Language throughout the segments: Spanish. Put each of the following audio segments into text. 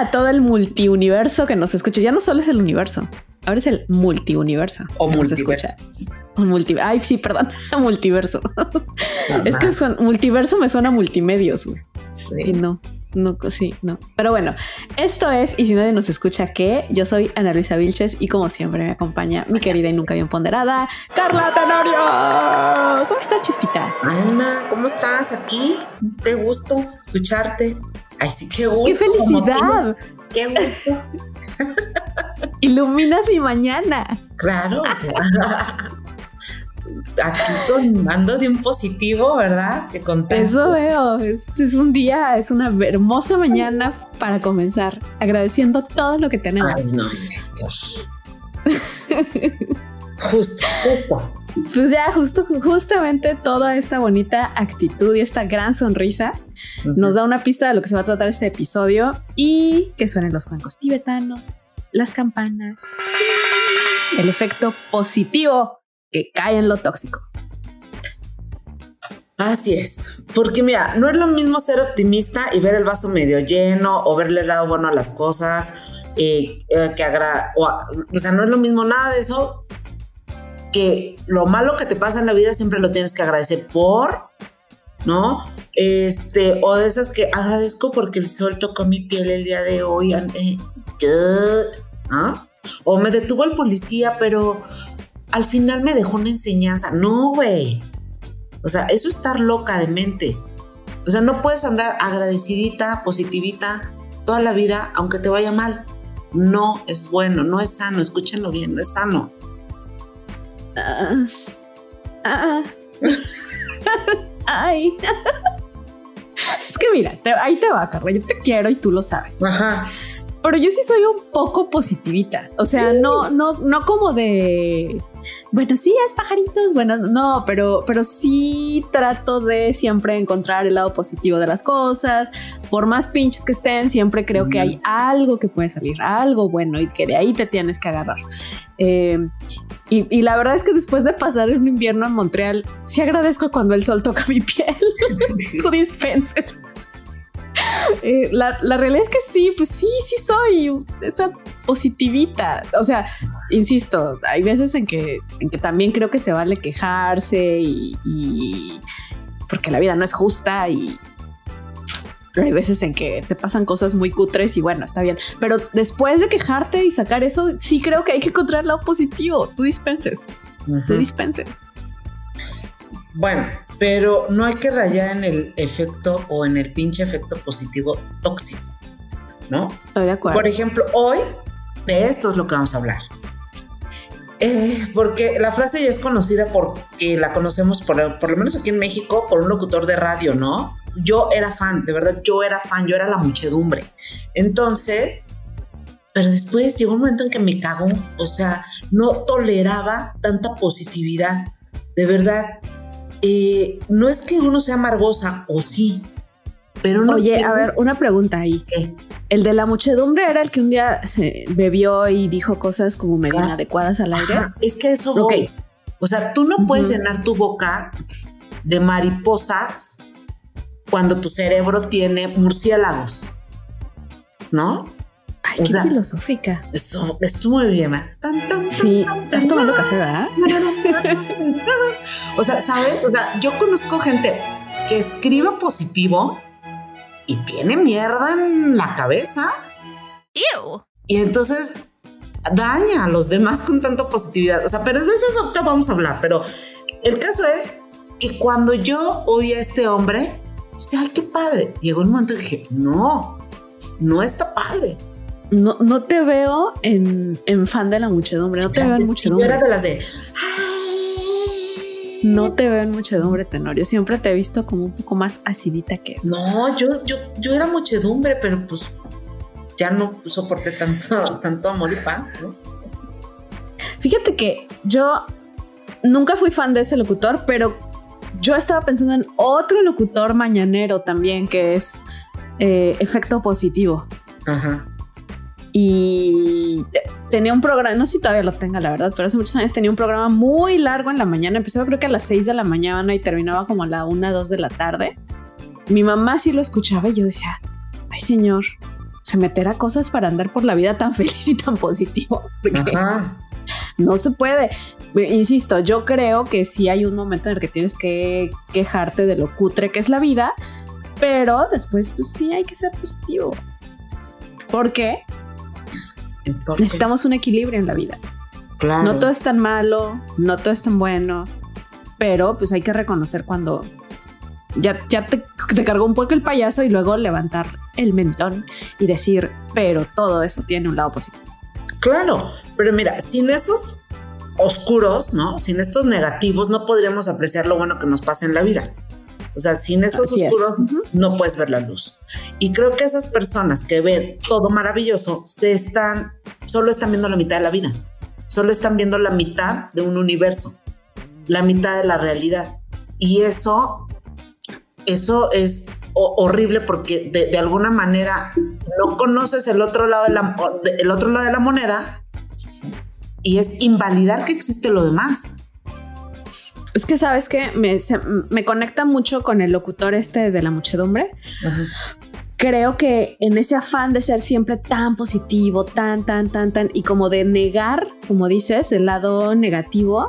a todo el multiuniverso que nos escucha. Ya no solo es el universo, ahora es el multiuniverso. O multiverso. O multi Ay, sí, perdón, multiverso. es que multiverso me suena a multimedios. Sí. Y no. No, sí, no. Pero bueno, esto es, y si nadie nos escucha, ¿qué? Yo soy Ana Luisa Vilches y como siempre me acompaña mi querida y nunca bien ponderada, Carla Tenorio. ¿Cómo estás, Chispita? Ana, ¿cómo estás aquí? Qué gusto escucharte. Ay, sí, qué gusto. ¡Qué felicidad! ¡Qué gusto! Iluminas mi mañana. Claro. aquí con mando de un positivo, ¿verdad? Que contento. Eso veo. Es, un día, es una hermosa mañana para comenzar, agradeciendo todo lo que tenemos. Ay, no, justo, justo. Pues ya, justo, justamente toda esta bonita actitud y esta gran sonrisa nos da una pista de lo que se va a tratar este episodio y que suenen los cuencos tibetanos, las campanas, el efecto positivo que cae en lo tóxico. Así es, porque mira, no es lo mismo ser optimista y ver el vaso medio lleno o verle el lado bueno a las cosas, eh, eh, que agra o, o sea, no es lo mismo nada de eso que lo malo que te pasa en la vida siempre lo tienes que agradecer por, ¿no? Este, o de esas que agradezco porque el sol tocó mi piel el día de hoy, eh, ¿no? O me detuvo el policía, pero al final me dejó una enseñanza. No, güey. O sea, eso es estar loca de mente. O sea, no puedes andar agradecidita, positivita toda la vida, aunque te vaya mal. No es bueno, no es sano, escúchenlo bien, no es sano. Ah, ah, ay. es que mira, ahí te va, Carla. Yo te quiero y tú lo sabes. Ajá. Pero yo sí soy un poco positivita. O sea, no, no, no como de buenos días, pajaritos. Bueno, no, pero, pero sí trato de siempre encontrar el lado positivo de las cosas. Por más pinches que estén, siempre creo que hay algo que puede salir, algo bueno y que de ahí te tienes que agarrar. Eh, y, la verdad es que después de pasar un invierno en Montreal, sí agradezco cuando el sol toca mi piel. Tú dispenses. Eh, la, realidad es que sí, pues sí, sí soy esa positivita. O sea, insisto, hay veces en que, en que también creo que se vale quejarse y, porque la vida no es justa y hay veces en que te pasan cosas muy cutres y bueno, está bien. Pero después de quejarte y sacar eso, sí creo que hay que encontrar lo positivo. Tú dispenses. Tú dispenses. Bueno, pero no hay que rayar en el efecto o en el pinche efecto positivo tóxico, ¿no? Estoy de acuerdo. Por ejemplo, hoy de esto es lo que vamos a hablar. Eh, porque la frase ya es conocida porque la conocemos por, por lo menos aquí en México por un locutor de radio, ¿no? Yo era fan, de verdad, yo era fan, yo era la muchedumbre. Entonces, pero después llegó un momento en que me cagó, o sea, no toleraba tanta positividad. De verdad, eh, no es que uno sea amargosa, o sí, pero no. Oye, a ver, una pregunta ahí. ¿Qué? El de la muchedumbre era el que un día se bebió y dijo cosas como medio ah, inadecuadas al aire. es que eso. O sea, tú no puedes llenar tu boca de mariposas cuando tu cerebro tiene murciélagos. ¿No? Ay, qué filosófica. Eso, estuvo muy bien, ¿eh? sí, estás tomando café, ¿verdad? o sea, ¿sabes? O sea, yo conozco gente que escribe positivo y tiene mierda en la cabeza. Ew. Y entonces daña a los demás con tanta positividad. O sea, pero de eso vamos a hablar. Pero el caso es que cuando yo oí a este hombre, ay, qué padre. Llegó un momento que dije, no, no está padre no, no te veo en, fan de la muchedumbre, no te veo en muchedumbre. Yo era de las de. No te veo en muchedumbre, Tenorio. Siempre te he visto como un poco más acidita que eso. No, yo, yo, yo era muchedumbre, pero pues ya no soporté tanto, tanto amor y paz, ¿no? Fíjate que yo nunca fui fan de ese locutor, pero yo estaba pensando en otro locutor mañanero también, que es eh, Efecto Positivo. Ajá. Y tenía un programa, no sé si todavía lo tenga, la verdad, pero hace muchos años tenía un programa muy largo en la mañana. Empezaba creo que a las 6 de la mañana y terminaba como a la 1, 2 de la tarde. Mi mamá sí lo escuchaba y yo decía, ay señor, se meterá cosas para andar por la vida tan feliz y tan positivo. No se puede. Insisto, yo creo que sí hay un momento en el que tienes que quejarte de lo cutre que es la vida, pero después pues sí hay que ser positivo. ¿Por qué? Necesitamos un equilibrio en la vida. Claro. No todo es tan malo, no todo es tan bueno, pero pues hay que reconocer cuando ya, ya te, te cargó un poco el payaso y luego levantar el mentón y decir, pero todo eso tiene un lado positivo. Claro, pero mira, sin esos oscuros, ¿no? Sin estos negativos, no podríamos apreciar lo bueno que nos pasa en la vida. O sea, sin esos oscuros no puedes ver la luz. Y creo que esas personas que ven todo maravilloso se están, solo están viendo la mitad de la vida. Solo están viendo la mitad de un universo, la mitad de la realidad. Y eso, eso es horrible porque de, alguna manera no conoces el otro lado de la, el otro lado de la moneda y es invalidar que existe lo demás. Es que sabes que me, me, conecta mucho con el locutor este de la muchedumbre. Creo que en ese afán de ser siempre tan positivo, tan, tan, tan, tan, y como de negar, como dices, el lado negativo,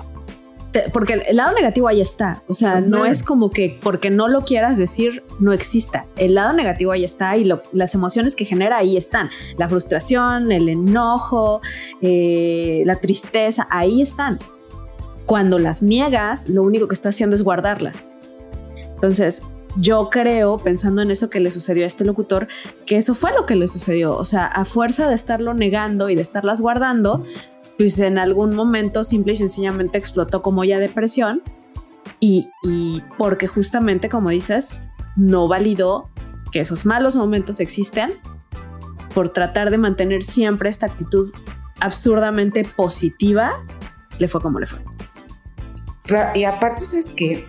porque el lado negativo ahí está. O sea, no es como que porque no lo quieras decir, no exista. El lado negativo ahí está y las emociones que genera ahí están. La frustración, el enojo, eh, la tristeza, ahí están. Cuando las niegas, lo único que está haciendo es guardarlas. Entonces, yo creo, pensando en eso que le sucedió a este locutor, que eso fue lo que le sucedió. O sea, a fuerza de estarlo negando y de estarlas guardando, pues en algún momento simple y sencillamente explotó como ya depresión y, y porque justamente, como dices, no validó que esos malos momentos existen por tratar de mantener siempre esta actitud absurdamente positiva, le fue como le fue. Y aparte es que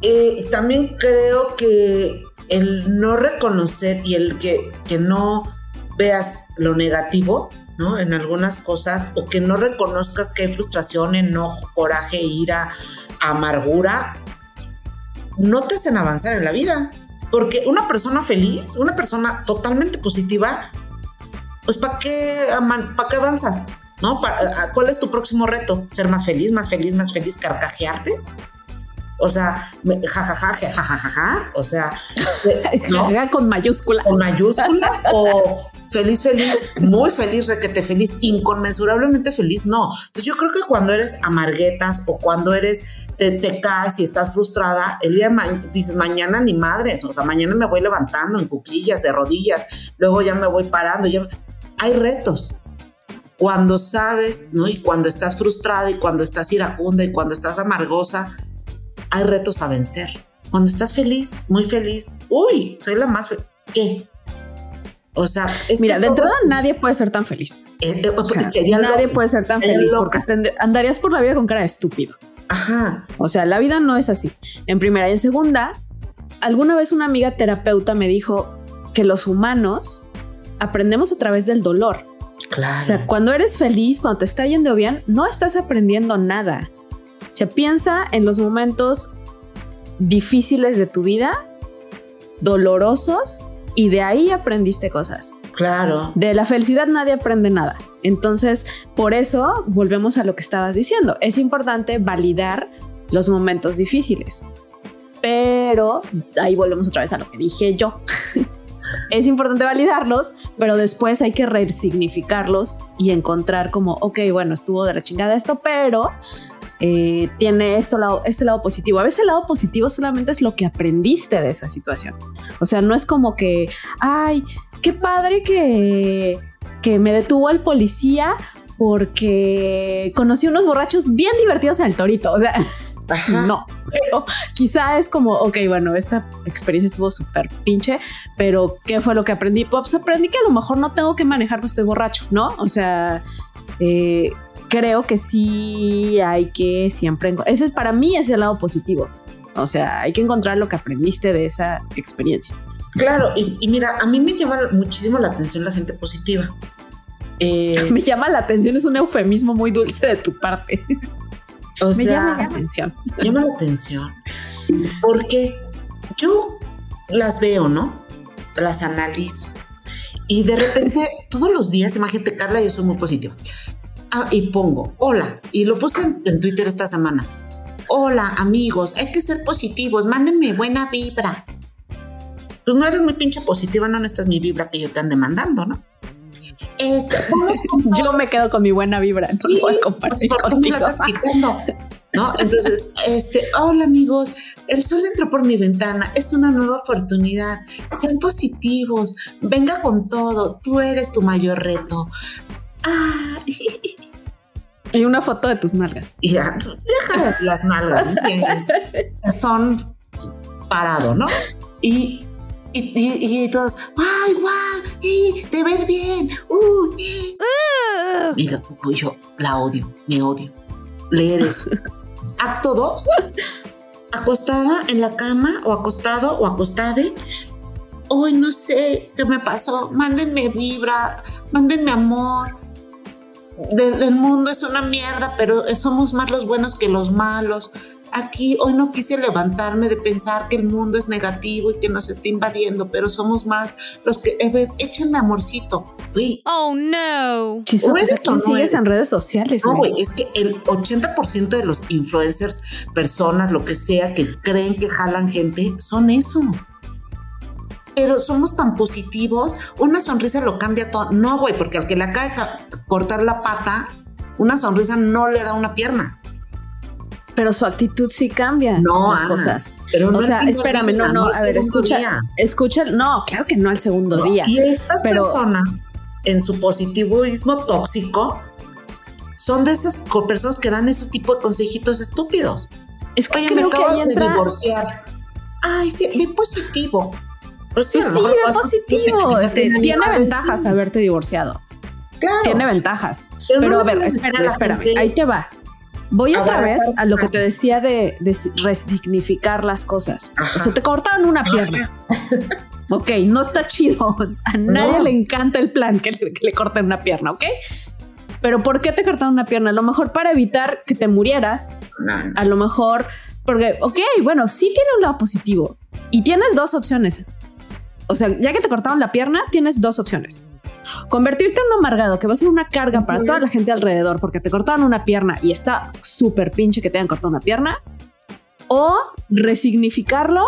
eh, también creo que el no reconocer y el que, que no veas lo negativo, ¿no? En algunas cosas, o que no reconozcas que hay frustración, enojo, coraje, ira, amargura, no te hacen avanzar en la vida. Porque una persona feliz, una persona totalmente positiva, pues ¿para qué, ¿para qué avanzas? ¿no? ¿Cuál es tu próximo reto? ¿Ser más feliz, más feliz, más feliz, carcajearte? O sea, jajaja, jajajaja, o sea, ¿no? con mayúsculas. Con mayúsculas o feliz, feliz, muy feliz, requete feliz, inconmensurablemente feliz, no. Entonces yo creo que cuando eres amarguetas o cuando eres, te, caes y estás frustrada, el día dices, mañana ni madres, o sea, mañana me voy levantando en cuclillas, de rodillas, luego ya me voy parando, hay retos, cuando sabes, ¿no? Y cuando estás frustrada y cuando estás iracunda y cuando estás amargosa, hay retos a vencer. Cuando estás feliz, muy feliz, uy, soy la más. ¿Qué? O sea, es Mira, de entrada nadie puede ser tan feliz. Eh, eh, nadie puede ser tan feliz porque andarías por la vida con cara de estúpido. Ajá. O sea, la vida no es así. En primera y en segunda, alguna vez una amiga terapeuta me dijo que los humanos aprendemos a través del dolor. O sea, cuando eres feliz, cuando te está yendo bien, no estás aprendiendo nada. O sea, piensa en los momentos difíciles de tu vida, dolorosos, y de ahí aprendiste cosas. Claro. De la felicidad nadie aprende nada. Entonces, por eso volvemos a lo que estabas diciendo. Es importante validar los momentos difíciles. Pero ahí volvemos otra vez a lo que dije yo. es importante validarlos, pero después hay que resignificarlos y encontrar como, ok, bueno, estuvo de la chingada esto, pero eh, tiene esto lado, este lado positivo. A veces el lado positivo solamente es lo que aprendiste de esa situación. O sea, no es como que, ay, qué padre que, que me detuvo el policía porque conocí unos borrachos bien divertidos en el torito. O sea, no, pero quizá es como, ok, bueno, esta experiencia estuvo súper pinche, pero ¿qué fue lo que aprendí? Pues aprendí que a lo mejor no tengo que manejar, no estoy borracho, ¿no? O sea, eh, creo que sí hay que siempre... Ese es para mí es el lado positivo. O sea, hay que encontrar lo que aprendiste de esa experiencia. Claro, y, mira, a mí me llama muchísimo la atención la gente positiva. Me llama la atención, es un eufemismo muy dulce de tu parte. me llama la atención. Llama la atención. Porque yo las veo, ¿no? Las analizo. Y de repente, todos los días, imagínate, Carla, yo soy muy positiva. Ah, y pongo, hola, y lo puse en, Twitter esta semana. Hola, amigos, hay que ser positivos, mándenme buena vibra. Pues no eres muy pinche positiva, no necesitas mi vibra que yo te ande mandando, ¿no? Este, yo me quedo con mi buena vibra, no voy a compartir contigo. ¿No? Entonces, este, hola amigos, el sol entró por mi ventana, es una nueva oportunidad. Sean positivos, venga con todo, tú eres tu mayor reto. Ah. Y una foto de tus nalgas. Ya, deja las nalgas, son parado, ¿no? Y y, todos, ¡ay, guau! ¡Y te ver bien! ¡Uh! Mira, yo la odio, me odio. Leer eso. Acto 2. Acostada en la cama, o acostado, o acostade. Hoy no sé qué me pasó. Mándenme vibra, mándenme amor. El mundo es una mierda, pero somos más los buenos que los malos aquí hoy no quise levantarme de pensar que el mundo es negativo y que nos está invadiendo, pero somos más los que, eh, échenme amorcito. Oh, no. Chispa, pues, en redes sociales? No, güey, es que el 80% de los influencers, personas, lo que sea, que creen que jalan gente, son eso. Pero somos tan positivos, una sonrisa lo cambia todo. No, güey, porque al que le acaba de cortar la pata, una sonrisa no le da una pierna pero su actitud sí cambia no, las cosas. Pero no o sea, espérame, no, no, a ver, escucha, escucha, no, claro que no al segundo día. Y estas personas en su positivismo tóxico son de esas personas que dan ese tipo de consejitos estúpidos. Es que creo que ahí entra... de divorciar. Ay, sí, ve positivo. Pues sí, sí ve positivo. Este, tiene ventajas haberte divorciado. Claro. Tiene ventajas. Pero, a ver, espérame, espérame. Ahí te va. Voy otra vez a lo que te decía de, resignificar las cosas. O sea, te cortaron una pierna. ok, no está chido. A nadie le encanta el plan que le, corten una pierna, ¿ok? Pero ¿por qué te cortaron una pierna? A lo mejor para evitar que te murieras. A lo mejor porque, ok, bueno, sí tiene un lado positivo. Y tienes dos opciones. O sea, ya que te cortaron la pierna, tienes dos opciones. Convertirte en un amargado que va a ser una carga para toda la gente alrededor porque te cortaron una pierna y está súper pinche que te hayan cortado una pierna. O resignificarlo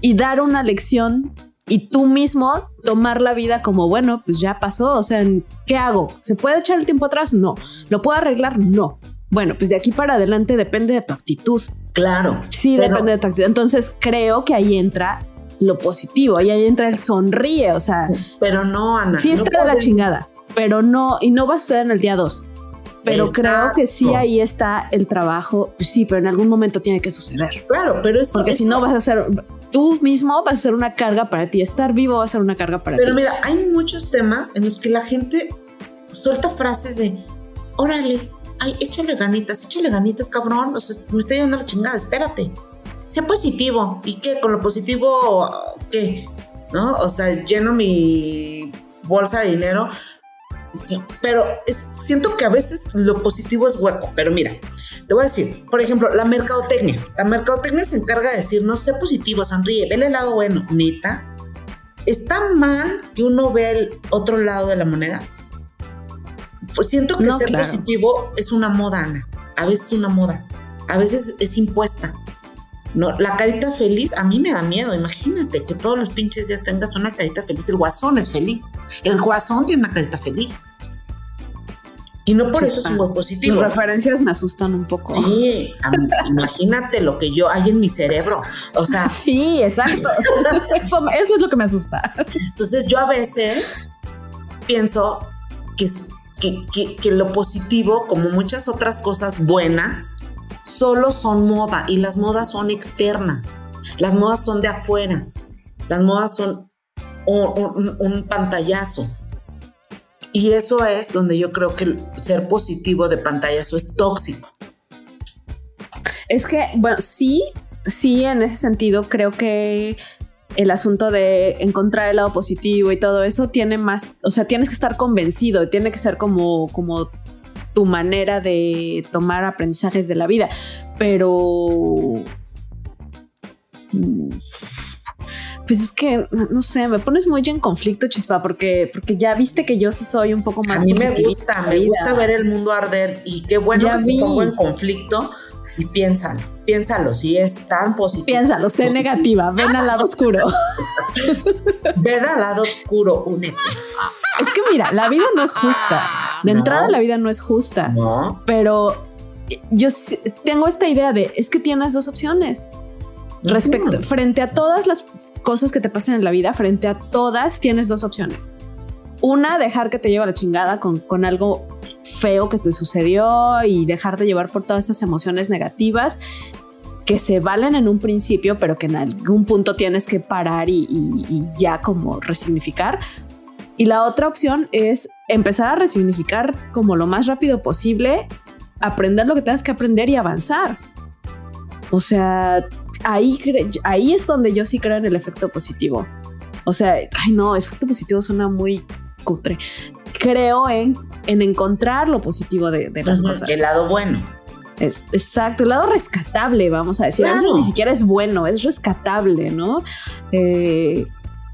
y dar una lección y tú mismo tomar la vida como, bueno, pues ya pasó, o sea, ¿qué hago? ¿Se puede echar el tiempo atrás? No. ¿Lo puedo arreglar? No. Bueno, pues de aquí para adelante depende de tu actitud. Claro. Sí, depende de tu actitud. Entonces creo que ahí entra lo positivo. Y ahí entra el sonríe, o sea. Pero no, Ana. Sí está de la chingada, pero no, y no va a suceder en el día 2. Pero creo que sí ahí está el trabajo. Pues sí, pero en algún momento tiene que suceder. Claro, pero eso. Porque si no vas a ser. Tú mismo vas a ser una carga para ti. Estar vivo va a ser una carga para ti. Pero mira, hay muchos temas en los que la gente suelta frases de: Órale, ay, échale ganitas, échale ganitas, cabrón. O sea, me está llevando la chingada, espérate sea positivo. ¿Y qué? Con lo positivo, ¿qué? ¿No? O sea, lleno mi bolsa de dinero. Pero siento que a veces lo positivo es hueco. Pero mira, te voy a decir, por ejemplo, la mercadotecnia. La mercadotecnia se encarga de decir, no sé positivo, sonríe, ve el lado bueno. Neta, ¿está mal que uno vea el otro lado de la moneda? Pues siento que ser positivo es una moda, Ana. A veces es una moda. A veces es impuesta. No, la carita feliz a mí me da miedo. Imagínate que todos los pinches días tengas una carita feliz. El guasón es feliz. El guasón tiene una carita feliz. Y no por eso es un buen positivo. Tus referencias me asustan un poco. Sí, imagínate lo que yo hay en mi cerebro. O sea. Sí, exacto. eso, es lo que me asusta. Entonces yo a veces pienso que, que, que lo positivo, como muchas otras cosas buenas, solo son moda y las modas son externas. Las modas son de afuera. Las modas son un, pantallazo. Y eso es donde yo creo que ser positivo de pantallazo es tóxico. Es que, bueno, sí, sí, en ese sentido creo que el asunto de encontrar el lado positivo y todo eso tiene más, o sea, tienes que estar convencido, tiene que ser como, como tu manera de tomar aprendizajes de la vida, pero... Pues es que, no sé, me pones muy en conflicto, Chispa, porque, porque ya viste que yo sí soy un poco más... A mí me gusta, me gusta ver el mundo arder y qué bueno que te pongo en conflicto y piénsalo, piénsalo, si es tan positivo. Piénsalo, sé negativa, ven al lado oscuro. ven al lado oscuro, únete. Es que mira, la vida no es justa. De entrada la vida no es justa. No. Pero yo tengo esta idea de, es que tienes dos opciones. Respecto, frente a todas las cosas que te pasan en la vida, frente a todas tienes dos opciones. Una, dejar que te lleve la chingada con, con algo feo que te sucedió y dejarte llevar por todas esas emociones negativas que se valen en un principio, pero que en algún punto tienes que parar y, ya como resignificar. Y la otra opción es empezar a resignificar como lo más rápido posible, aprender lo que tengas que aprender y avanzar. O sea, ahí, ahí es donde yo sí creo en el efecto positivo. O sea, ay no, efecto positivo suena muy cutre. Creo en en encontrar lo positivo de, las cosas. El lado bueno. Es, exacto, el lado rescatable, vamos a decir. A veces ni siquiera es bueno, es rescatable, ¿no? Eh,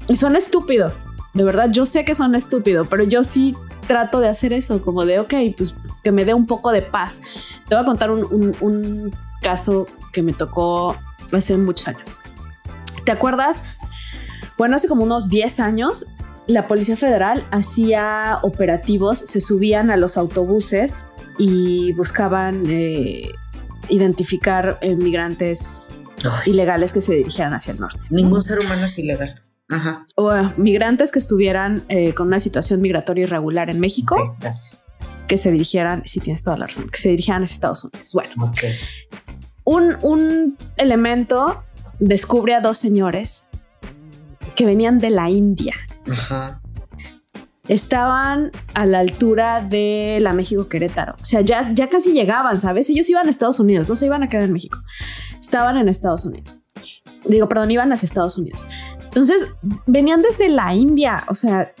y suena estúpido. De verdad, yo sé que son estúpido, pero yo sí trato de hacer eso, como de, ok, pues que me dé un poco de paz. Te voy a contar un, un caso que me tocó hace muchos años. ¿Te acuerdas? Bueno, hace como unos 10 años la Policía Federal hacía operativos, se subían a los autobuses y buscaban eh, identificar migrantes ilegales que se dirigieran hacia el norte. Ningún ser humano es ilegal. Ajá. O migrantes que estuvieran eh, con una situación migratoria irregular en México. Que se dirigieran, si tienes toda la razón, que se dirigieran a Estados Unidos. Bueno, un, un elemento descubre a dos señores que venían de la India Estaban a la altura de la México Querétaro. O sea, ya, ya casi llegaban, ¿sabes? Ellos iban a Estados Unidos, no se iban a quedar en México. Estaban en Estados Unidos. Digo, perdón, iban hacia Estados Unidos. Entonces, venían desde la India. O sea,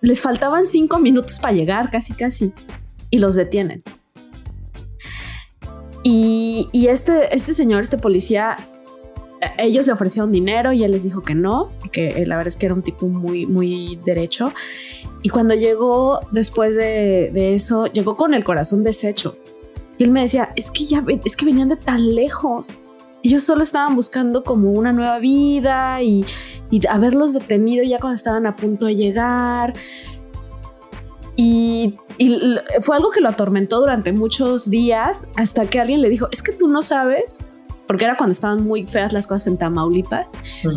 les faltaban cinco minutos para llegar, casi, casi. Y los detienen. Y, y este, este señor, este policía, ellos le ofrecieron dinero y él les dijo que no, que la verdad es que era un tipo muy, muy derecho. Y cuando llegó después de, eso, llegó con el corazón deshecho. Y él me decía, es que ya, es que venían de tan lejos. Ellos solo estaban buscando como una nueva vida y, y haberlos detenido ya cuando estaban a punto de llegar. Y, y, fue algo que lo atormentó durante muchos días hasta que alguien le dijo, es que tú no sabes porque era cuando estaban muy feas las cosas en Tamaulipas.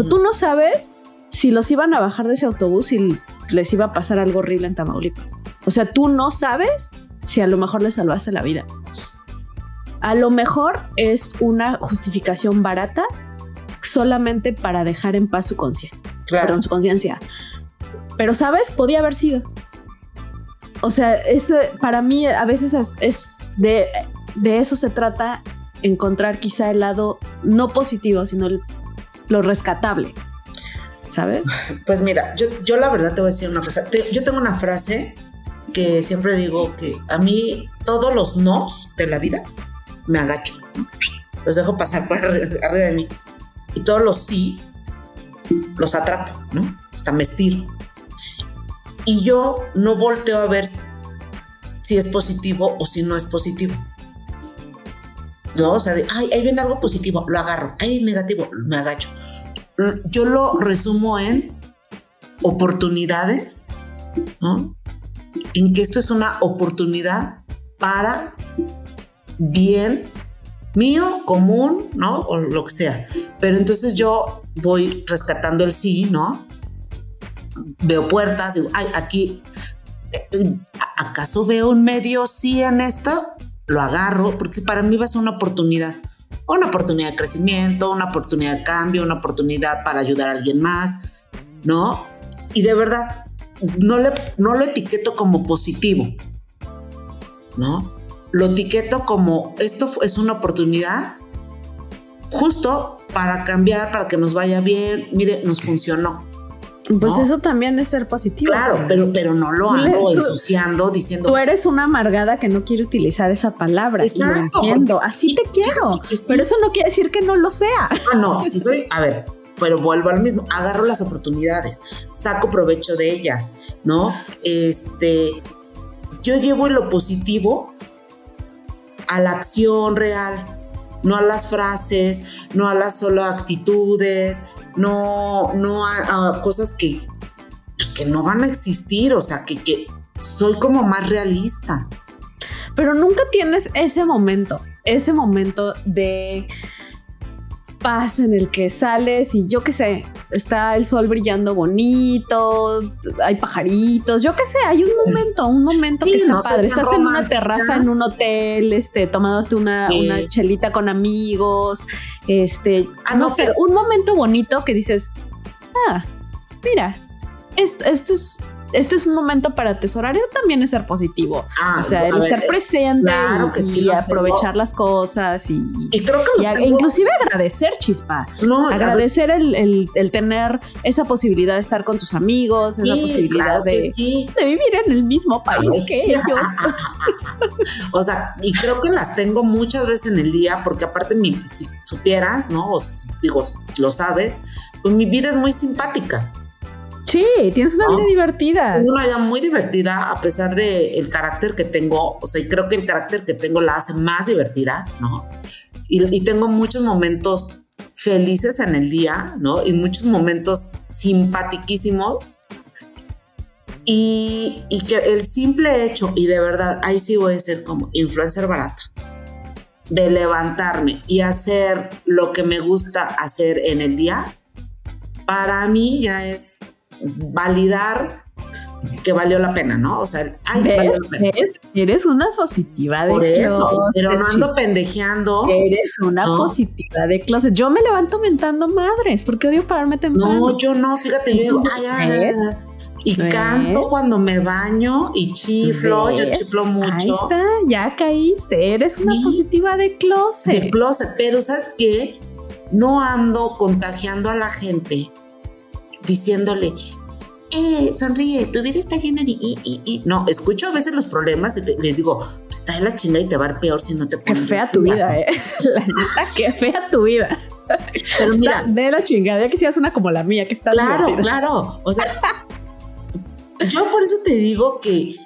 Tú no sabes si los iban a bajar de ese autobús y les iba a pasar algo horrible en Tamaulipas. O sea, tú no sabes si a lo mejor les salvaste la vida. A lo mejor es una justificación barata solamente para dejar en paz su conciencia. Claro. su conciencia. Pero, ¿sabes? Podía haber sido. O sea, eso para mí a veces es, de, de eso se trata encontrar quizá el lado no positivo, sino lo rescatable. ¿Sabes? Pues mira, yo, yo la verdad te voy a decir una cosa. yo tengo una frase que siempre digo que a mí todos los nos de la vida me agacho. Los dejo pasar por arriba de mí. Y todos los sí los atrapo, ¿no? Hasta me estiro. Y yo no volteo a ver si es positivo o si no es positivo. ¿no? O sea, de, ay, ahí viene algo positivo, lo agarro, ay, negativo, me agacho. Mm, yo lo resumo en oportunidades, ¿no? En que esto es una oportunidad para bien mío, común, ¿no? O lo que sea. Pero entonces yo voy rescatando el sí, ¿no? Veo puertas, digo, ay, aquí, eh, ¿acaso veo un medio sí en esto? lo agarro, porque para mí va a ser una oportunidad. Una oportunidad de crecimiento, una oportunidad de cambio, una oportunidad para ayudar a alguien más, ¿no? Y de verdad, no, le, no lo etiqueto como positivo, ¿no? Lo etiqueto como esto es una oportunidad justo para cambiar, para que nos vaya bien. Mire, nos funcionó. Pues eso también es ser positivo. Claro, pero, pero no lo ando ensuciando diciendo. Tú eres una amargada que no quiere utilizar esa palabra. Exacto. entiendo. Así te quiero. Pero eso no quiere decir que no lo sea. Ah, no, si soy. A ver, pero vuelvo al mismo. Agarro las oportunidades, saco provecho de ellas, ¿no? Este. Yo llevo lo positivo a la acción real, no a las frases, no a las solo actitudes, no, no a, cosas que, pues, que no van a existir, o sea, que, que soy como más realista. Pero nunca tienes ese momento, ese momento de paz en el que sales y yo qué sé, está el sol brillando bonito, hay pajaritos, yo qué sé, hay un momento, un momento que está padre. Estás en una terraza en un hotel, este, tomándote una, una chelita con amigos, este, ah, no, sé, un momento bonito que dices, ah, mira, esto, esto es este es un momento para atesorar y también es ser positivo. Ah, o sea, el estar presente y, aprovechar las cosas y, creo que inclusive agradecer, chispa. No, agradecer el, tener esa posibilidad de estar con tus amigos, esa posibilidad de, vivir en el mismo país que ellos. o sea, y creo que las tengo muchas veces en el día, porque aparte, mi, si supieras, ¿no? digo, lo sabes, pues mi vida es muy simpática. Sí, tienes una vida divertida. Tengo una vida muy divertida a pesar del el carácter que tengo. O sea, y creo que el carácter que tengo la hace más divertida, ¿no? Y, tengo muchos momentos felices en el día, ¿no? Y muchos momentos simpatiquísimos. Y, y, que el simple hecho, y de verdad, ahí sí voy a ser como influencer barata, de levantarme y hacer lo que me gusta hacer en el día, para mí ya es validar que valió la pena, ¿no? O sea, Eres, una positiva de Por eso, pero no ando pendejeando. Eres una positiva de closet. Yo me levanto mentando madres porque odio pararme temprano. No, yo no, fíjate, yo digo, ay, ay, ay, y canto cuando me baño y chiflo, yo chiflo mucho. Ahí está, ya caíste. Eres una positiva de closet. De closet, pero ¿sabes qué? No ando contagiando a la gente diciéndole, eh, sonríe, tu vida está llena de... Y, y, No, escucho a veces los problemas y les digo, pues está en la chinga y te va a ir peor si no te pones... Qué fea tu vida, eh. La neta, qué fea tu vida. Pero mira... de la chingada, ya que seas una como la mía, que está Claro, claro. O sea, yo por eso te digo que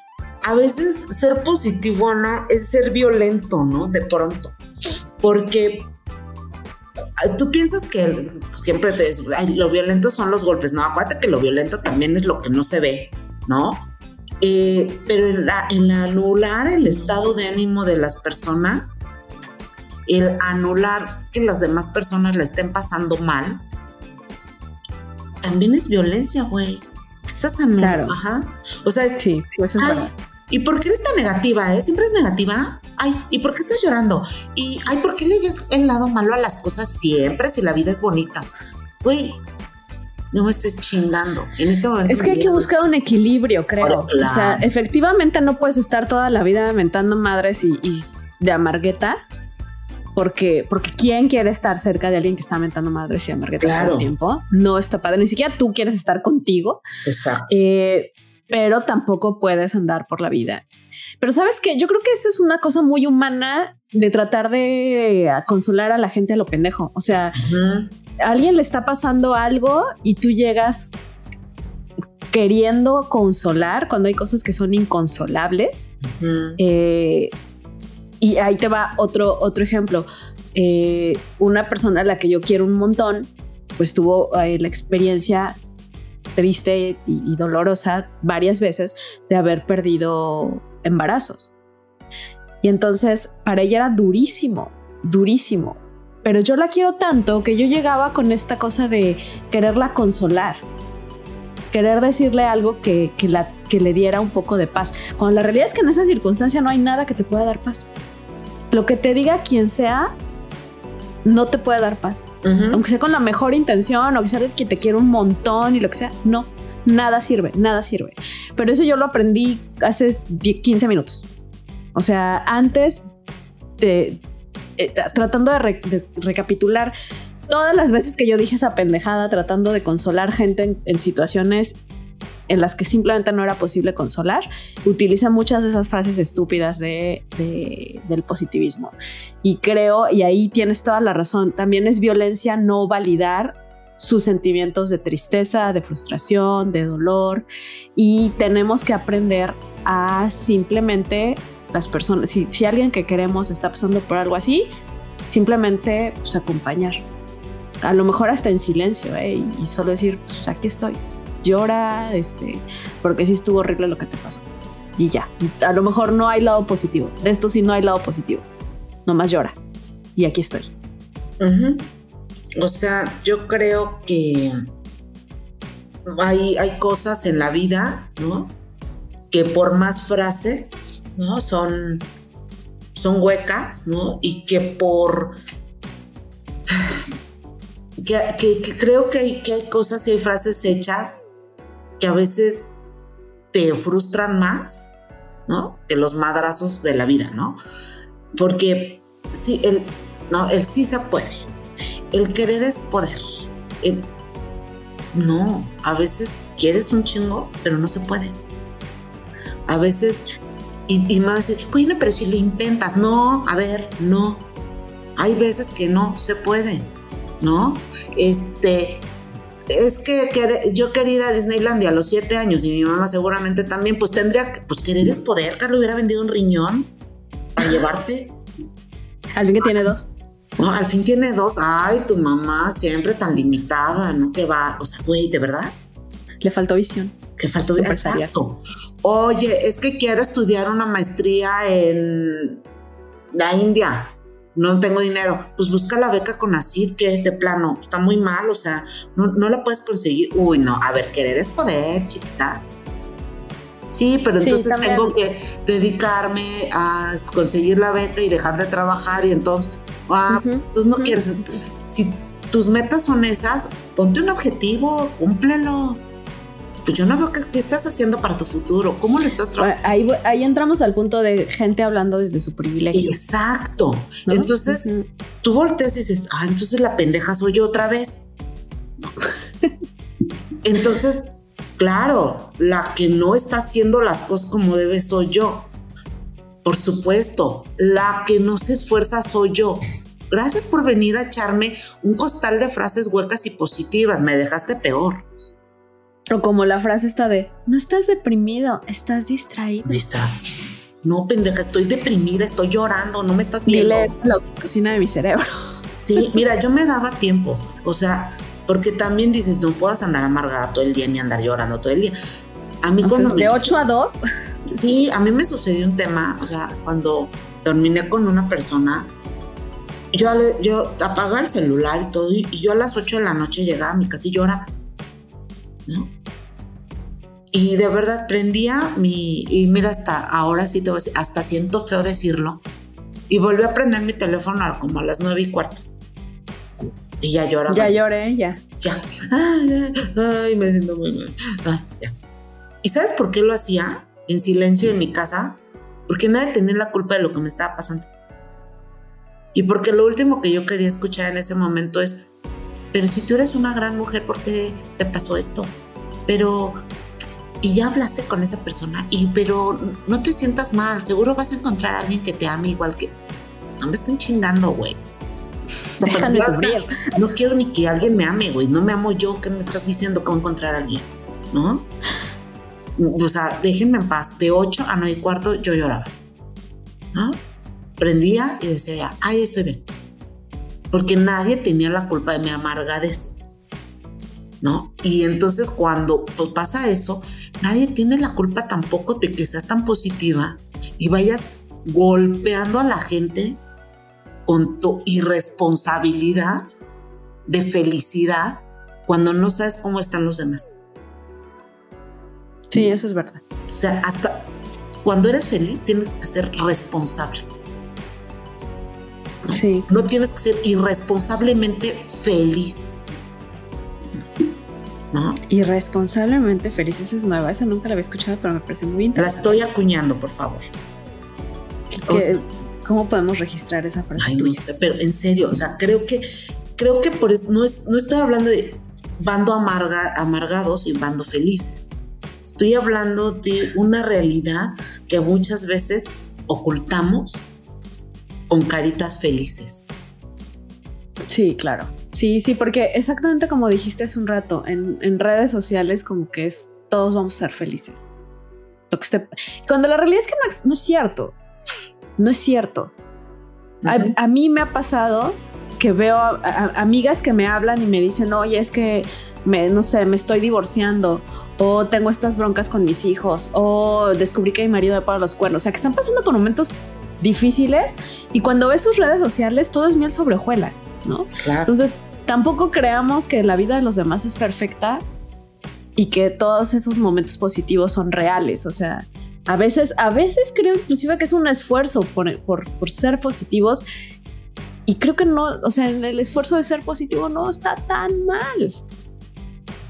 a veces ser positivo, ¿no? Es ser violento, ¿no? De pronto. Porque tú piensas que siempre te ay, lo violento son los golpes. No, acuérdate que lo violento también es lo que no se ve, ¿no? Eh, pero en, la, en anular el estado de ánimo de las personas, el anular que las demás personas le estén pasando mal, también es violencia, güey. Estás anulando. Ajá. O sea, es, sí, eso es verdad. ¿Y por qué eres tan negativa, eh? ¿Siempre es negativa? Ay, ¿y por qué estás llorando? Y, ay, ¿por qué le ves el lado malo a las cosas siempre si la vida es bonita? Güey, no me estés chingando. En este momento. Es que hay que buscar un equilibrio, creo. O sea, efectivamente no puedes estar toda la vida mentando madres y, de amargueta. Porque, porque ¿quién quiere estar cerca de alguien que está mentando madres y amargueta todo el tiempo? No está padre. Ni siquiera tú quieres estar contigo. Exacto. Eh, pero tampoco puedes andar por la vida. Pero sabes que yo creo que eso es una cosa muy humana de tratar de consolar a la gente a lo pendejo. O sea, a alguien le está pasando algo y tú llegas queriendo consolar cuando hay cosas que son inconsolables. Eh, y ahí te va otro, otro ejemplo. Eh, una persona a la que yo quiero un montón, pues tuvo eh, la experiencia triste y, dolorosa varias veces de haber perdido embarazos. Y entonces para ella era durísimo, durísimo. Pero yo la quiero tanto que yo llegaba con esta cosa de quererla consolar, querer decirle algo que, la, que le diera un poco de paz. Cuando la realidad es que en esa circunstancia no hay nada que te pueda dar paz. Lo que te diga quien sea no te puede dar paz. Aunque sea con la mejor intención o que sea que te quiere un montón y lo que sea, no. Nada sirve, nada sirve. Pero eso yo lo aprendí hace 15 minutos. O sea, antes de, eh, tratando de, recapitular todas las veces que yo dije esa pendejada, tratando de consolar gente en situaciones en las que simplemente no era posible consolar, utiliza muchas de esas frases estúpidas de, del positivismo. Y creo, y ahí tienes toda la razón, también es violencia no validar sus sentimientos de tristeza, de frustración, de dolor, y tenemos que aprender a simplemente las personas, si, si alguien que queremos está pasando por algo así, simplemente pues, acompañar. A lo mejor hasta en silencio, ¿eh? y solo decir, pues aquí estoy llora, este, porque sí estuvo horrible lo que te pasó. Y ya, a lo mejor no hay lado positivo. De esto sí no hay lado positivo. Nomás llora. Y aquí estoy. O sea, yo creo que hay, hay cosas en la vida, ¿no? Que por más frases, ¿no? Son, son huecas, ¿no? Y que por que, creo que hay, que hay cosas y hay frases hechas que a veces te frustran más, ¿no? Que los madrazos de la vida, ¿no? Porque sí, el, no, el sí se puede. El querer es poder. no, a veces quieres un chingo, pero no se puede. A veces, y, y me va a decir, bueno, pero si lo intentas, no, a ver, no. Hay veces que no se puede, ¿no? Este, es que yo quería ir a Disneylandia a los siete años y mi mamá seguramente también, pues tendría que, pues querer es poder, Carlos hubiera vendido un riñón para llevarte. Al fin que tiene dos. No, al fin tiene dos. Ay, tu mamá siempre tan limitada, ¿no? Que va, o sea, güey, ¿de verdad? Le faltó visión. Que faltó visión. Exacto. Oye, es que quiero estudiar una maestría en la India no tengo dinero, pues busca la beca con ACID, que de plano está muy mal, o sea, no, no la puedes conseguir. Uy, no, a ver, querer es poder, chiquita. Sí, pero entonces tengo que dedicarme a conseguir la beca y dejar de trabajar y entonces, ah, entonces no quieres. Si tus metas son esas, ponte un objetivo, cúmplelo pues yo no veo qué, estás haciendo para tu futuro, cómo lo estás trabajando. Ahí, ahí entramos al punto de gente hablando desde su privilegio. Exacto. Entonces, tú volteas y dices, ah, entonces la pendeja soy yo otra vez. entonces, claro, la que no está haciendo las cosas como debe soy yo. Por supuesto, la que no se esfuerza soy yo. Gracias por venir a echarme un costal de frases huecas y positivas. Me dejaste peor. O como la frase está de, no estás deprimido, estás distraído. Distraído. No, pendeja, estoy deprimida, estoy llorando, no me estás viendo. Dile la oxitocina de mi cerebro. Sí, mira, yo me daba tiempos, o sea, porque también dices, no puedas andar amargada todo el día ni andar llorando todo el día. A mí cuando... de 8 a 2. Sí, a mí me sucedió un tema, o sea, cuando terminé con una persona, yo, yo apagaba el celular y todo, y yo a las 8 de la noche llegaba a mi casa y lloraba. ¿No? Y de verdad prendía mi, y mira, hasta ahora sí te voy a decir, hasta siento feo decirlo. Y volví a prender mi teléfono como a las nueve y cuarto. Y ya lloraba. Ya lloré, ya. Ya. Ay, me siento muy mal. Ah, ¿Y sabes por qué lo hacía en silencio en mi casa? Porque nadie tenía la culpa de lo que me estaba pasando. Y porque lo último que yo quería escuchar en ese momento es, pero si tú eres una gran mujer, ¿por qué te pasó esto? Pero y ya hablaste con esa persona, y pero no te sientas mal, seguro vas a encontrar a alguien que te ame igual que... No me están chingando, güey. No quiero ni que alguien me ame, güey. No me amo yo. ¿Qué me estás diciendo a encontrar a alguien? ¿No? O sea, déjenme en paz. De 8 a 9 y cuarto yo lloraba. ¿No? Prendía y decía, ay, estoy bien. Porque nadie tenía la culpa de mi amargadez. ¿No? Y entonces cuando pues, pasa eso, nadie tiene la culpa tampoco de que seas tan positiva y vayas golpeando a la gente con tu irresponsabilidad de felicidad cuando no sabes cómo están los demás. Sí, eso es verdad. O sea, hasta cuando eres feliz tienes que ser responsable. Sí. No tienes que ser irresponsablemente feliz. ¿no? Irresponsablemente felices es nueva, esa nunca la había escuchado, pero me parece muy La estoy acuñando, por favor. ¿Cómo podemos registrar esa frase? Ay, no sé, pero en serio, o sea, creo que, creo que por eso, no, es, no estoy hablando de bando amarga, amargados y bando felices. Estoy hablando de una realidad que muchas veces ocultamos con caritas felices. Sí, claro. Sí, sí, porque exactamente como dijiste hace un rato, en, redes sociales como que es todos vamos a ser felices. Lo que Cuando la realidad es que no, es cierto. No es cierto. a, mí me ha pasado que veo amigas que me hablan y me dicen, oye, es que me, no sé, me estoy divorciando o tengo estas broncas con mis hijos, o descubrí que mi marido me para los cuernos. O sea, que están pasando por momentos difíciles y cuando ves sus redes sociales todo es miel sobre hojuelas, ¿no? Entonces, tampoco creamos que la vida de los demás es perfecta y que todos esos momentos positivos son reales. O sea, a veces, a veces creo inclusive que es un esfuerzo por, por, por ser positivos y creo que no, o sea, el esfuerzo de ser positivo no está tan mal.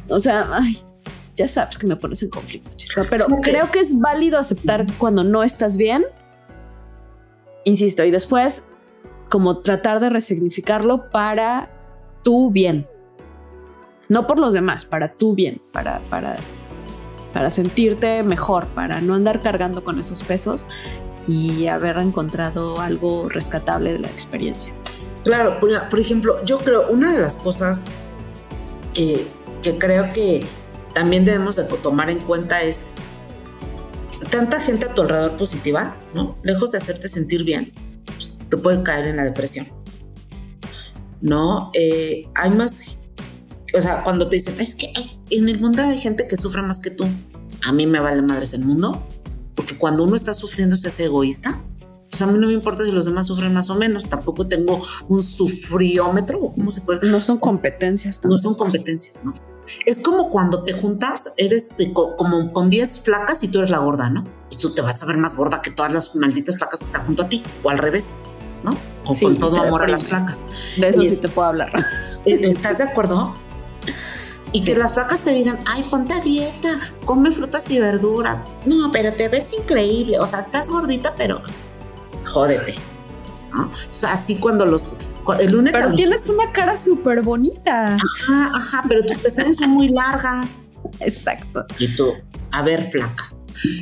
O sea, ay, ya sabes que me pones en conflicto, pero creo que es válido aceptar cuando no estás bien. Insisto, y después como tratar de resignificarlo para tu bien. No por los demás, para tu bien, para, para, para sentirte mejor, para no andar cargando con esos pesos y haber encontrado algo rescatable de la experiencia. Claro, por, ejemplo, yo creo, una de las cosas que, que creo que también debemos de tomar en cuenta es tanta gente a tu alrededor positiva, ¿no? Lejos de hacerte sentir bien, pues, te puede caer en la depresión. ¿No? Eh, hay más, o sea, cuando te dicen, es que en el mundo hay gente que sufre más que tú. A mí me vale madres el mundo, porque cuando uno está sufriendo se hace egoísta. Pues a mí no me importa si los demás sufren más o menos. Tampoco tengo un sufriómetro o cómo se puede. No son competencias. No son competencias, ¿no? Es como cuando te juntas, eres como con 10 flacas y tú eres la gorda, ¿no? Pues tú te vas a ver más gorda que todas las malditas flacas que están junto a ti, o al revés, ¿no? O con todo amor a las flacas. De eso sí te puedo hablar. ¿Estás de acuerdo? Y que las flacas te digan, ay, ponte a dieta, come frutas y verduras. No, pero te ves increíble. O sea, estás gordita, pero jódete. ¿no? O sea, así cuando los el lunes pero tienes una cara súper bonita. Ajá, ajá, pero tus pestañas son muy largas. Exacto. Y tú, a ver, flaca.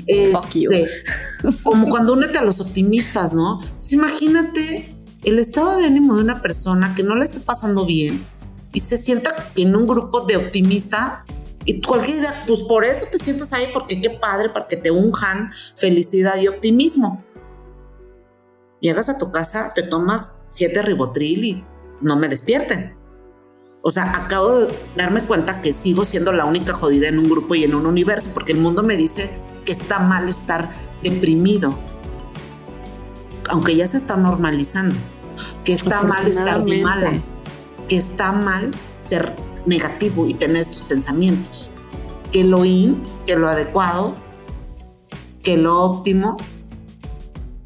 Este, como cuando únete a los optimistas, ¿no? imagínate el estado de ánimo de una persona que no le esté pasando bien y se sienta en un grupo de optimistas y cualquiera, pues por eso te sientas ahí, porque qué padre, para que te unjan felicidad y optimismo. Llegas a tu casa, te tomas siete ribotril y no me despierten. O sea, acabo de darme cuenta que sigo siendo la única jodida en un grupo y en un universo, porque el mundo me dice que está mal estar deprimido, aunque ya se está normalizando, que está mal estar de malas, que está mal ser negativo y tener estos pensamientos, que lo in, que lo adecuado, que lo óptimo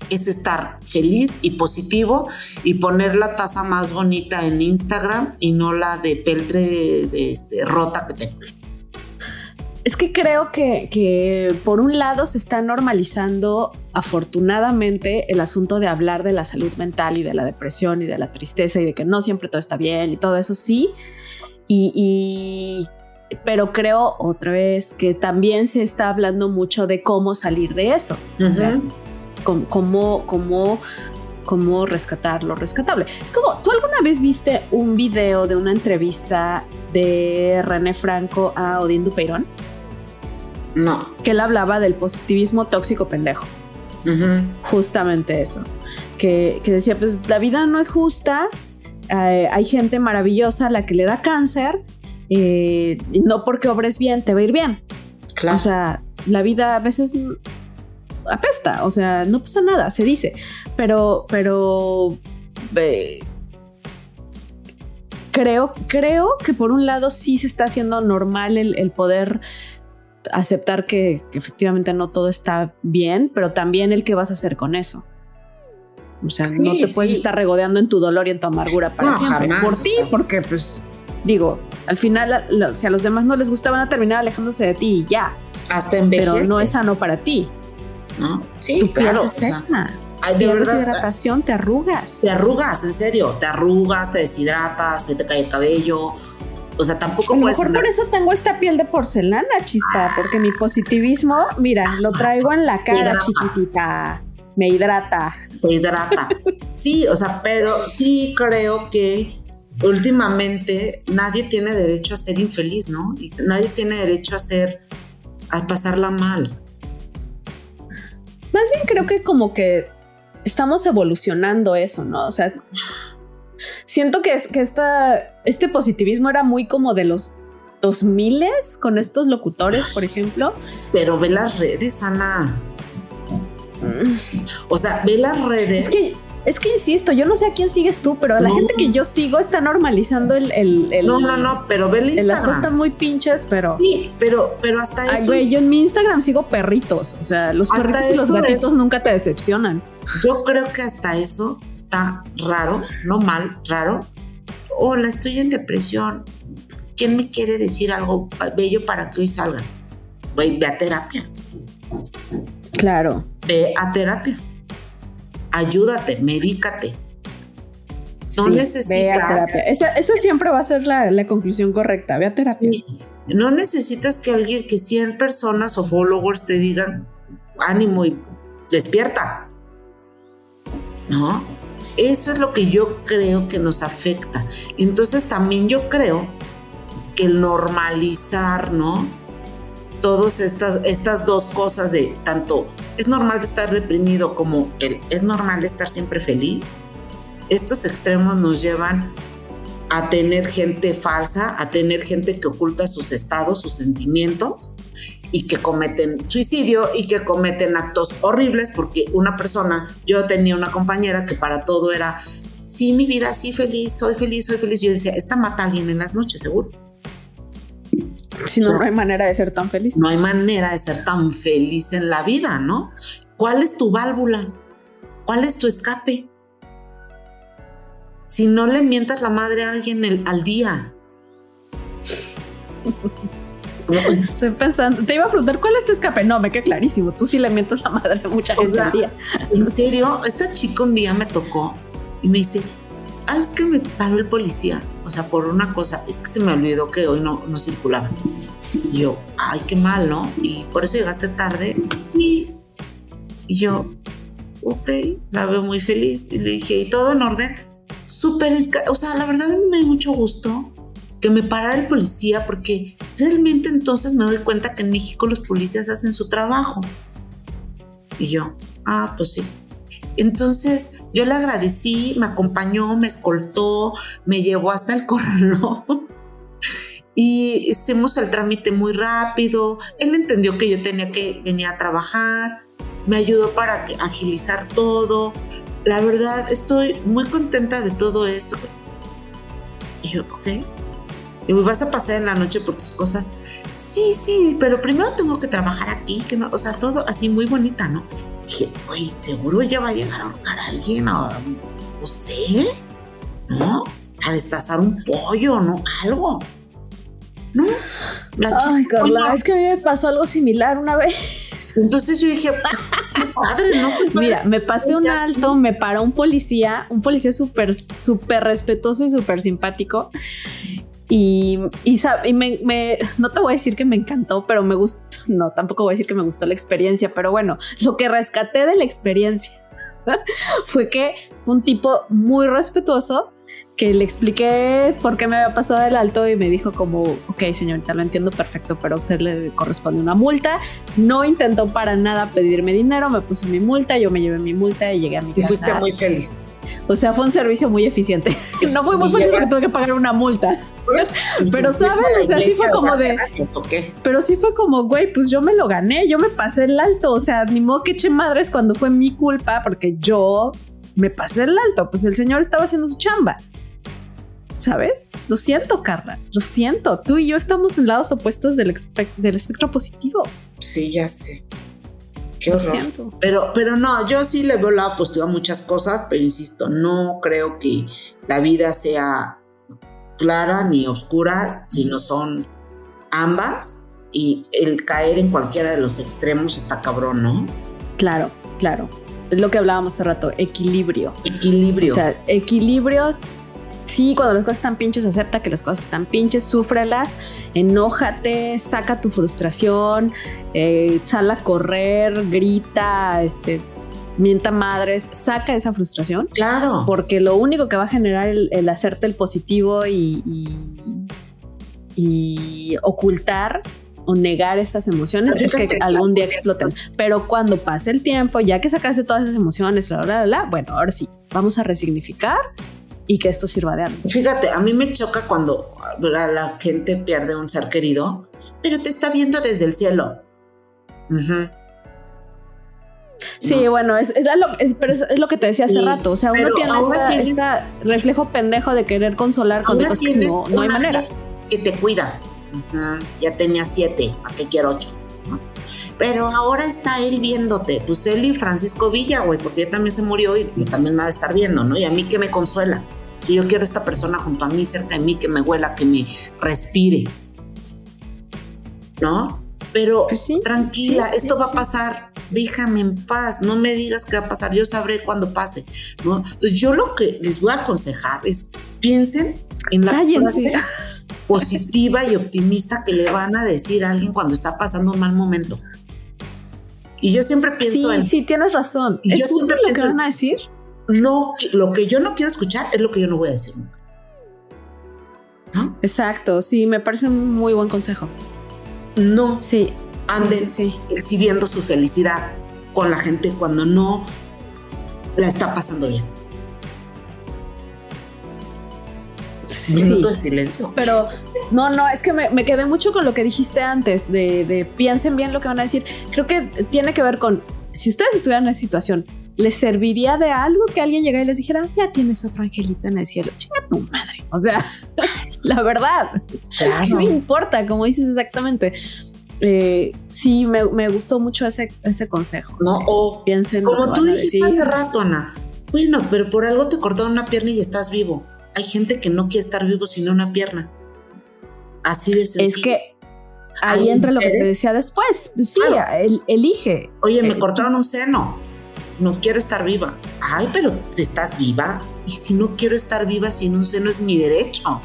es estar feliz y positivo y poner la taza más bonita en Instagram y no la de peltre de, este, rota que tengo. Es que creo que, que, por un lado se está normalizando afortunadamente el asunto de hablar de la salud mental y de la depresión y de la tristeza y de que no siempre todo está bien y todo eso sí. Y, pero creo otra vez que también se está hablando mucho de cómo salir de eso cómo, cómo, cómo rescatar lo rescatable. Es como, ¿tú alguna vez viste un video de una entrevista de René Franco a Odín Dupeirón? No. Que él hablaba del positivismo tóxico pendejo. Justamente eso. Que, decía, pues la vida no es justa, eh, hay gente maravillosa a la que le da cáncer, eh, no porque obres bien te va a ir bien. Claro. O sea, la vida a veces apesta, o sea, no pasa nada, se dice, pero, pero creo, creo que por un lado sí se está haciendo normal el, poder aceptar que, efectivamente no todo está bien, pero también el que vas a hacer con eso. O sea, no te puedes estar regodeando en tu dolor y en tu amargura para siempre. por ti, porque pues Digo, al final, si a los demás no les gusta, van a terminar alejándose de ti y ya. Hasta envejece. Pero no es sano para ti. ¿No? Sí, tu claro. piel se seca. de deshidratación, te arrugas. Te arrugas, en serio. Te arrugas, te deshidratas, se te cae el cabello. O sea, tampoco A lo mejor por eso tengo esta piel de porcelana, chispa, porque mi positivismo, mira, lo traigo en la cara, chiquitita. Me hidrata. Me hidrata. sí, o sea, pero sí creo que últimamente nadie tiene derecho a ser infeliz, ¿no? Y nadie tiene derecho a ser, a pasarla mal. Más bien creo que como que estamos evolucionando eso, ¿no? O sea, siento que, que esta, este positivismo era muy como de los 2000 con estos locutores, por ejemplo. Pero ve las redes, Ana. O sea, ve las redes. Es que es que insisto, yo no sé a quién sigues tú, pero a la gente que yo sigo está normalizando el. el, no, no, no, pero ve el Instagram. Las cosas están muy pinches, pero. Sí, pero, pero hasta eso. Ay, güey, yo en mi Instagram sigo perritos. O sea, los perritos y los gatitos nunca te decepcionan. Yo creo que hasta eso está raro, no mal, raro. Hola, estoy en depresión. ¿Quién me quiere decir algo bello para que hoy salga? Güey, ve a terapia. Claro. Ve a terapia ayúdate, medícate. No necesitas. Ve a terapia. Esa, siempre va a ser la, conclusión correcta. Ve a terapia. No necesitas que alguien, que 100 personas o followers te digan ánimo y despierta. ¿No? Eso es lo que yo creo que nos afecta. Entonces también yo creo que el normalizar, ¿no? Todas estas, estas dos cosas de tanto es normal estar deprimido como el es normal estar siempre feliz. Estos extremos nos llevan a tener gente falsa, a tener gente que oculta sus estados, sus sentimientos y que cometen suicidio y que cometen actos horribles porque una persona, yo tenía una compañera que para todo era, sí, mi vida, sí, feliz, soy feliz, soy feliz. Yo decía, esta mata a alguien en las noches, seguro. Si no, no hay manera de ser tan feliz. No hay manera de ser tan feliz en la vida, ¿no? ¿Cuál es tu válvula? ¿Cuál es tu escape? Si no le mientas la madre a alguien el, al día. Estoy pensando, te iba a preguntar cuál es tu escape. No, me queda clarísimo. Tú sí le mientas la madre a mucha gente al día. En serio, esta chica un día me tocó y me dice: Ah, es que me paró el policía o sea, por una cosa, es que se me olvidó que hoy no, no circulaba. Y yo, ay, qué mal, ¿no? Y por eso llegaste tarde. Sí. Y yo, ok, la veo muy feliz. Y le dije, ¿y todo en orden? Súper, o sea, la verdad me dio mucho gusto que me parara el policía porque realmente entonces me doy cuenta que en México los policías hacen su trabajo. Y yo, ah, pues sí. Entonces yo le agradecí, me acompañó, me escoltó, me llevó hasta el corralón y hicimos el trámite muy rápido. Él entendió que yo tenía que venir a trabajar, me ayudó para agilizar todo. La verdad, estoy muy contenta de todo esto. Y yo, ok. Y vas a pasar en la noche por tus cosas. Sí, sí, pero primero tengo que trabajar aquí, o sea, todo así muy bonita, ¿no? Dije, güey, seguro ella va a llegar a ahorcar a alguien, a, no sé, ¿no? A destazar un pollo, ¿no? Algo. ¿No? Ay, Carla, es que a mí me pasó algo similar una vez. Entonces yo dije, pues, padre, ¿no? Mira, me pasé un alto, me paró un policía, un policía súper, súper respetuoso y súper simpático. Y, y, y me, no te voy a decir que me encantó, pero me gustó, no, tampoco voy a decir que me gustó la experiencia, pero bueno, lo que rescaté de la experiencia fue que fue un tipo muy respetuoso que le expliqué por qué me había pasado el alto y me dijo como, ok señorita, lo entiendo perfecto, pero a usted le corresponde una multa. No intentó para nada pedirme dinero, me puso mi multa, yo me llevé mi multa y llegué a mi casa. Y fuiste muy feliz. O sea, fue un servicio muy eficiente. no fui muy feliz porque tuve que pagar una multa. Pues, pero sabes, o sea, sí fue como de. Gracias, ¿o qué? Pero sí fue como, güey, pues yo me lo gané, yo me pasé el alto. O sea, ni modo que eche madres cuando fue mi culpa, porque yo me pasé el alto. Pues el señor estaba haciendo su chamba. ¿Sabes? Lo siento, Carla. Lo siento. Tú y yo estamos en lados opuestos del, del espectro positivo. Sí, ya sé. Qué Lo siento. Pero, pero no, yo sí le veo la positivo a muchas cosas, pero insisto, no creo que la vida sea clara ni oscura, sino son ambas. Y el caer en cualquiera de los extremos está cabrón, ¿no? Claro, claro. Es lo que hablábamos hace rato, equilibrio. Equilibrio. O sea, equilibrio sí, cuando las cosas están pinches, acepta que las cosas están pinches, súfrelas, enójate, saca tu frustración, eh, sal a correr, grita, este, mienta madres, saca esa frustración. Claro. Porque lo único que va a generar el, hacerte el positivo y, y, ocultar o negar estas emociones es que algún día exploten. Pero cuando pase el tiempo, ya que sacaste todas esas emociones, bla, bla, bla, bueno, ahora sí, vamos a resignificar y que esto sirva de algo. Fíjate, a mí me choca cuando la, gente pierde un ser querido, pero te está viendo desde el cielo. Sí, bueno, es, lo, que te decía hace rato. O sea, uno tiene este reflejo pendejo de querer consolar con cosas que no, hay manera. Que te cuida. Ya tenía siete, ¿a qué quiero ocho? Pero ahora está él viéndote, pues él y Francisco Villa, güey, porque él también se murió y también me va a estar viendo, ¿no? Y a mí que me consuela. Si yo quiero a esta persona junto a mí, cerca de mí, que me huela, que me respire. ¿No? Pero pues tranquila, esto va a pasar. Déjame en paz, no me digas qué va a pasar, yo sabré cuando pase, ¿no? Entonces yo lo que les voy a aconsejar es piensen en la frase positiva y optimista que le van a decir a alguien cuando está pasando un mal momento. Y yo siempre pienso sí, en... Sí, tienes razón. ¿Es lo que van a decir? No, lo que yo no quiero escuchar es lo que yo no voy a decir nunca. ¿No? Exacto, sí, me parece un muy buen consejo. No sí, anden exhibiendo su felicidad con la gente cuando no la está pasando bien. Minuto de silencio. Pero no, no, es que me, quedé mucho con lo que dijiste antes, de, piensen bien lo que van a decir. Creo que tiene que ver con, si ustedes estuvieran en esa situación, ¿les serviría de algo que alguien llegara y les dijera, ya tienes otro angelito en el cielo? Chinga tu madre. O sea, la verdad, no me importa, como dices exactamente. Eh, sí, me, gustó mucho ese, ese consejo. No, o piensen. Como tú dijiste hace rato, Ana. Bueno, pero por algo te cortaron una pierna y estás vivo hay gente que no quiere estar vivo sin una pierna. Así de sencillo. Es que ahí entra lo que te decía después. Sí, elige. Oye, me cortaron un seno. No quiero estar viva. Ay, pero estás viva. Y si no quiero estar viva sin un seno es mi derecho.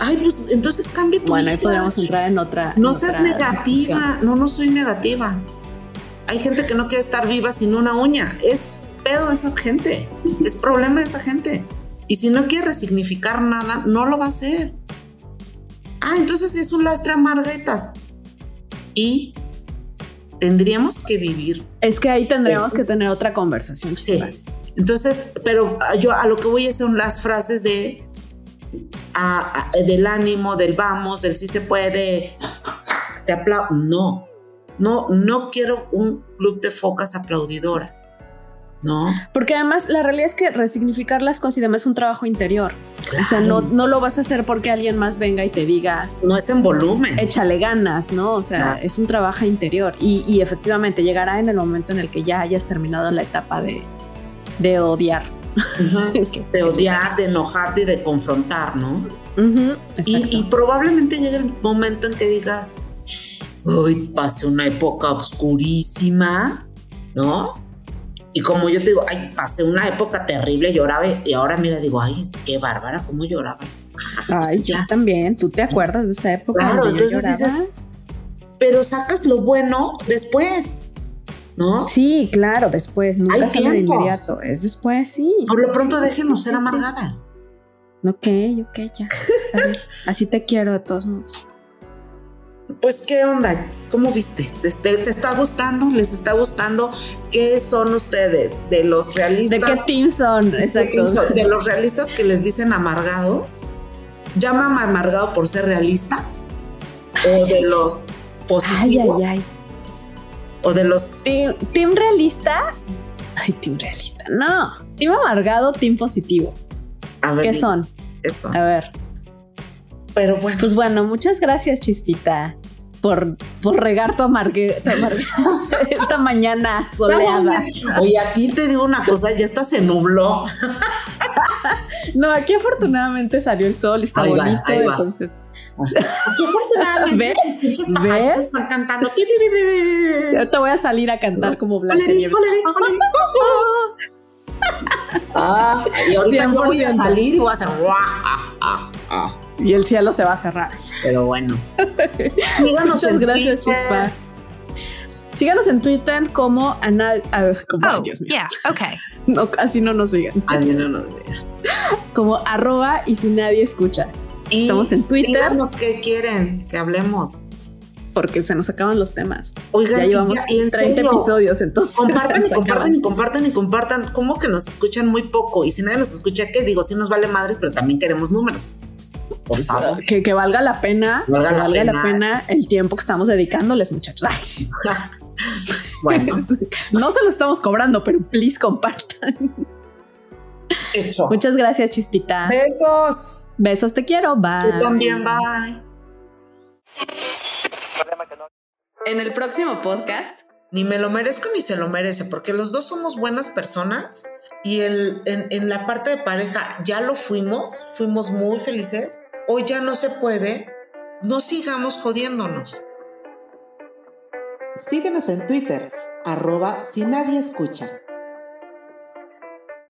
Ay, pues entonces cambia tu Bueno, ahí podríamos entrar en otra. No seas negativa. No, no soy negativa. Hay gente que no quiere estar viva sin una uña. Es pedo de esa gente, es problema de esa gente. Y si no quiere resignificar nada, no lo va a hacer. Ah, entonces es un lastre a marguetas. Y tendríamos que vivir. Es que ahí tendríamos que tener otra conversación. Sí. Entonces, pero yo a lo que voy son las frases de del ánimo, del vamos, del sí se puede, te aplaudo. No, no, no quiero un club de focas aplaudidoras. ¿No? Porque además la realidad es que resignificar las cosas y demás es un trabajo interior. O sea, no, no lo vas a hacer porque alguien más venga y te diga. No es en volumen. Échale ganas, ¿no? O sea, es un trabajo interior. Y, efectivamente llegará en el momento en el que ya hayas terminado la etapa de, de odiar. de odiar, de enojarte y de confrontar, ¿no? y, y, probablemente llegue el momento en que digas, uy, pasé una época oscurísima, ¿no? Y como yo te digo, ay, pasé una época terrible, lloraba y ahora mira, digo, ay, qué bárbara, cómo lloraba. Ay, ya también, ¿tú te acuerdas de esa época? Claro, entonces dices, pero sacas lo bueno después, ¿no? Sí, claro, después, nunca es de inmediato, es después, sí. Por lo pronto déjenos ser amargadas. Ok, ok, ya. así te quiero de todos modos. Pues, ¿qué onda? ¿Cómo viste? ¿Te, está gustando? ¿Les está gustando? ¿Qué son ustedes? ¿De los realistas? ¿De qué team son? Exacto. De, los realistas que les dicen amargados? ¿Llaman amargado por ser realista? ¿O de los positivos? Ay, ay, ay. ¿O de los... ¿Team, realista? Ay, team realista. No. Team amargado, team positivo. A ver, ¿Qué son? Eso. A ver. Pero bueno. Pues bueno, muchas gracias, Chispita, por, por regar tu amargue, esta mañana soleada. Oye, aquí te digo una cosa, ya está se nubló. no, aquí afortunadamente salió el sol y está Ahí va, bonito, ahí vas. entonces. Aquí afortunadamente ¿Ves? están cantando. Sí, ahorita voy a salir a cantar como Blanca. Ah, y ahorita yo voy a 100%. salir y voy a hacer Y el cielo se va a cerrar. Pero bueno. Síganos Muchas en gracias, Twitter. Chispa. Síganos en Twitter como ana, a ver, como, Oh, Dios mío. yeah, okay. No, así no nos sigan. Así no nos diga. Como arroba y si nadie escucha. Y Estamos en Twitter. Díganos qué quieren que hablemos. Porque se nos acaban los temas. Oigan, ya y llevamos ya- en 30 serio, episodios, entonces. Compartan y compartan acaban. y compartan y compartan. ¿Cómo que nos escuchan muy poco? Y si nadie nos escucha, ¿qué? Digo, sí nos vale madres, pero también queremos números. Por favor. que, que valga la pena, Valga que la valga la pena. pena el tiempo que estamos dedicándoles, muchachos. Ay, bueno, no se lo estamos cobrando, pero please compartan. hecho. Muchas gracias, Chispita. Besos. Besos, te quiero. Bye. Tú también, bye. En el próximo podcast. Ni me lo merezco ni se lo merece, porque los dos somos buenas personas y el, en, en la parte de pareja ya lo fuimos, fuimos muy felices. Hoy ya no se puede. No sigamos jodiéndonos. Síguenos en Twitter, arroba si nadie escucha.